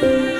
Bye.